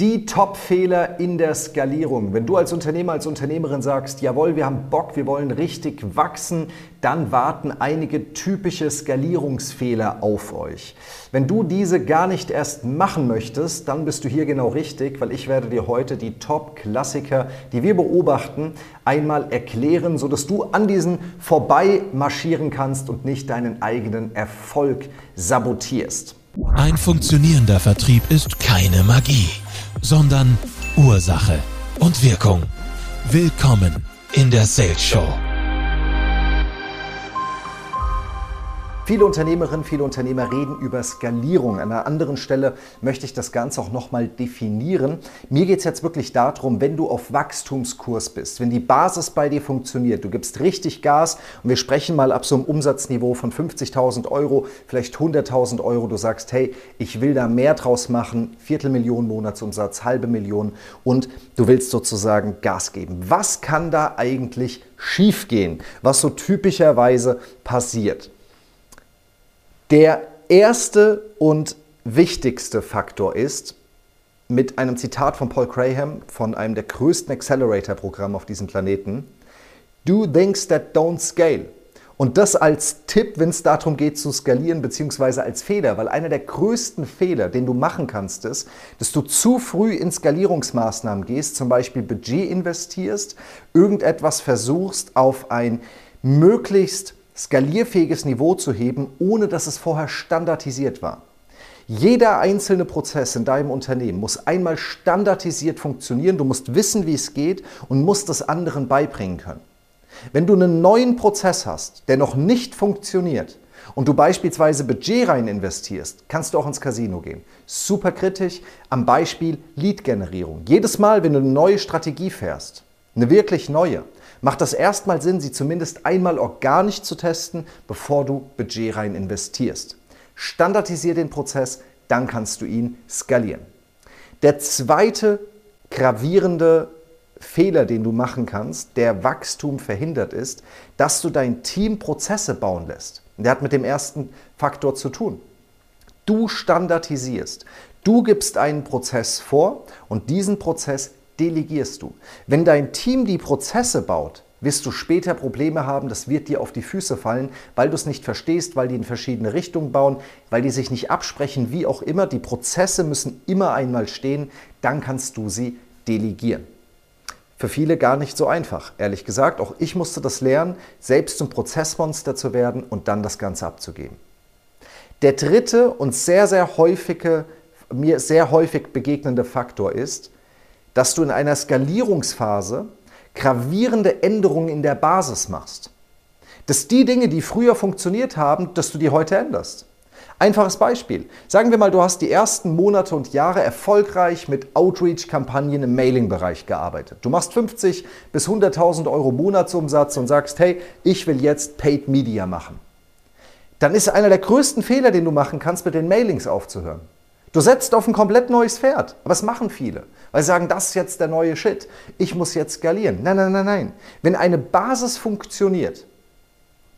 Die Top-Fehler in der Skalierung. Wenn du als Unternehmer, als Unternehmerin sagst, jawohl, wir haben Bock, wir wollen richtig wachsen, dann warten einige typische Skalierungsfehler auf euch. Wenn du diese gar nicht erst machen möchtest, dann bist du hier genau richtig, weil ich werde dir heute die Top-Klassiker, die wir beobachten, einmal erklären, sodass du an diesen vorbei marschieren kannst und nicht deinen eigenen Erfolg sabotierst. Ein funktionierender Vertrieb ist keine Magie sondern Ursache und Wirkung. Willkommen in der Sales Show. Viele Unternehmerinnen, viele Unternehmer reden über Skalierung. An einer anderen Stelle möchte ich das Ganze auch nochmal definieren. Mir geht es jetzt wirklich darum, wenn du auf Wachstumskurs bist, wenn die Basis bei dir funktioniert, du gibst richtig Gas und wir sprechen mal ab so einem Umsatzniveau von 50.000 Euro, vielleicht 100.000 Euro, du sagst, hey, ich will da mehr draus machen, Viertelmillion Monatsumsatz, halbe Million und du willst sozusagen Gas geben. Was kann da eigentlich schiefgehen, was so typischerweise passiert? Der erste und wichtigste Faktor ist, mit einem Zitat von Paul Graham von einem der größten Accelerator-Programme auf diesem Planeten, Do things that don't scale. Und das als Tipp, wenn es darum geht zu skalieren, beziehungsweise als Fehler, weil einer der größten Fehler, den du machen kannst, ist, dass du zu früh in Skalierungsmaßnahmen gehst, zum Beispiel Budget investierst, irgendetwas versuchst auf ein möglichst skalierfähiges Niveau zu heben, ohne dass es vorher standardisiert war. Jeder einzelne Prozess in deinem Unternehmen muss einmal standardisiert funktionieren. Du musst wissen, wie es geht und musst es anderen beibringen können. Wenn du einen neuen Prozess hast, der noch nicht funktioniert und du beispielsweise Budget rein investierst, kannst du auch ins Casino gehen. Super kritisch am Beispiel Lead-Generierung. Jedes Mal, wenn du eine neue Strategie fährst, eine wirklich neue, macht das erstmal Sinn, sie zumindest einmal organisch zu testen, bevor du Budget rein investierst. Standardisier den Prozess, dann kannst du ihn skalieren. Der zweite gravierende Fehler, den du machen kannst, der Wachstum verhindert, ist, dass du dein Team Prozesse bauen lässt. Der hat mit dem ersten Faktor zu tun. Du standardisierst. Du gibst einen Prozess vor und diesen Prozess delegierst du. Wenn dein Team die Prozesse baut, wirst du später Probleme haben, das wird dir auf die Füße fallen, weil du es nicht verstehst, weil die in verschiedene Richtungen bauen, weil die sich nicht absprechen, wie auch immer. Die Prozesse müssen immer einmal stehen, dann kannst du sie delegieren. Für viele gar nicht so einfach, ehrlich gesagt. Auch ich musste das lernen, selbst zum Prozessmonster zu werden und dann das Ganze abzugeben. Der dritte und sehr, sehr häufige, mir sehr häufig begegnende Faktor ist, dass du in einer Skalierungsphase gravierende Änderungen in der Basis machst. Dass die Dinge, die früher funktioniert haben, dass du die heute änderst. Einfaches Beispiel. Sagen wir mal, du hast die ersten Monate und Jahre erfolgreich mit Outreach-Kampagnen im Mailing-Bereich gearbeitet. Du machst 50 bis 100.000 Euro Monatsumsatz und sagst, hey, ich will jetzt Paid Media machen. Dann ist einer der größten Fehler, den du machen kannst, mit den Mailings aufzuhören. Du setzt auf ein komplett neues Pferd. Aber das machen viele, weil sie sagen, das ist jetzt der neue Shit. Ich muss jetzt skalieren. Nein, nein, nein, nein. Wenn eine Basis funktioniert,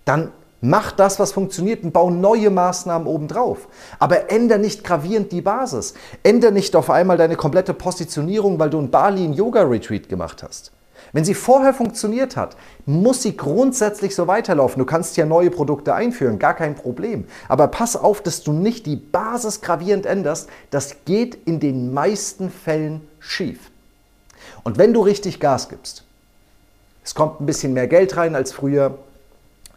dann mach das, was funktioniert und bau neue Maßnahmen obendrauf. Aber ändere nicht gravierend die Basis. Ändere nicht auf einmal deine komplette Positionierung, weil du in Bali ein Yoga-Retreat gemacht hast. Wenn sie vorher funktioniert hat, muss sie grundsätzlich so weiterlaufen. Du kannst ja neue Produkte einführen, gar kein Problem. Aber pass auf, dass du nicht die Basis gravierend änderst. Das geht in den meisten Fällen schief. Und wenn du richtig Gas gibst, es kommt ein bisschen mehr Geld rein als früher,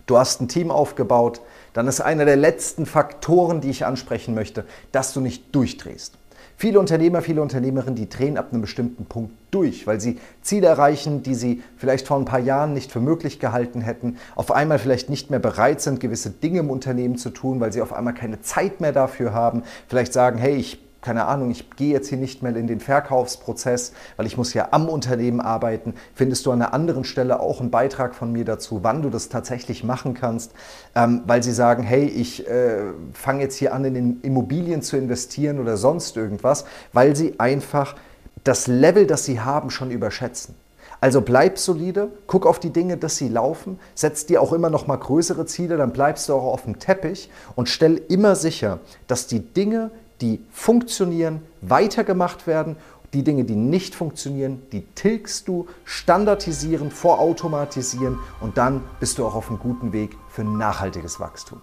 du hast ein Team aufgebaut, dann ist einer der letzten Faktoren, die ich ansprechen möchte, dass du nicht durchdrehst. Viele Unternehmer, viele Unternehmerinnen, die drehen ab einem bestimmten Punkt durch, weil sie Ziele erreichen, die sie vielleicht vor ein paar Jahren nicht für möglich gehalten hätten, auf einmal vielleicht nicht mehr bereit sind, gewisse Dinge im Unternehmen zu tun, weil sie auf einmal keine Zeit mehr dafür haben, vielleicht sagen, hey, ich keine Ahnung, ich gehe jetzt hier nicht mehr in den Verkaufsprozess, weil ich muss ja am Unternehmen arbeiten, findest du an einer anderen Stelle auch einen Beitrag von mir dazu, wann du das tatsächlich machen kannst, ähm, weil sie sagen, hey, ich äh, fange jetzt hier an, in Immobilien zu investieren oder sonst irgendwas, weil sie einfach das Level, das sie haben, schon überschätzen. Also bleib solide, guck auf die Dinge, dass sie laufen, setz dir auch immer noch mal größere Ziele, dann bleibst du auch auf dem Teppich und stell immer sicher, dass die Dinge, die funktionieren, weitergemacht werden, Die Dinge, die nicht funktionieren, die tilgst du, standardisieren, vorautomatisieren und dann bist du auch auf einem guten Weg für nachhaltiges Wachstum.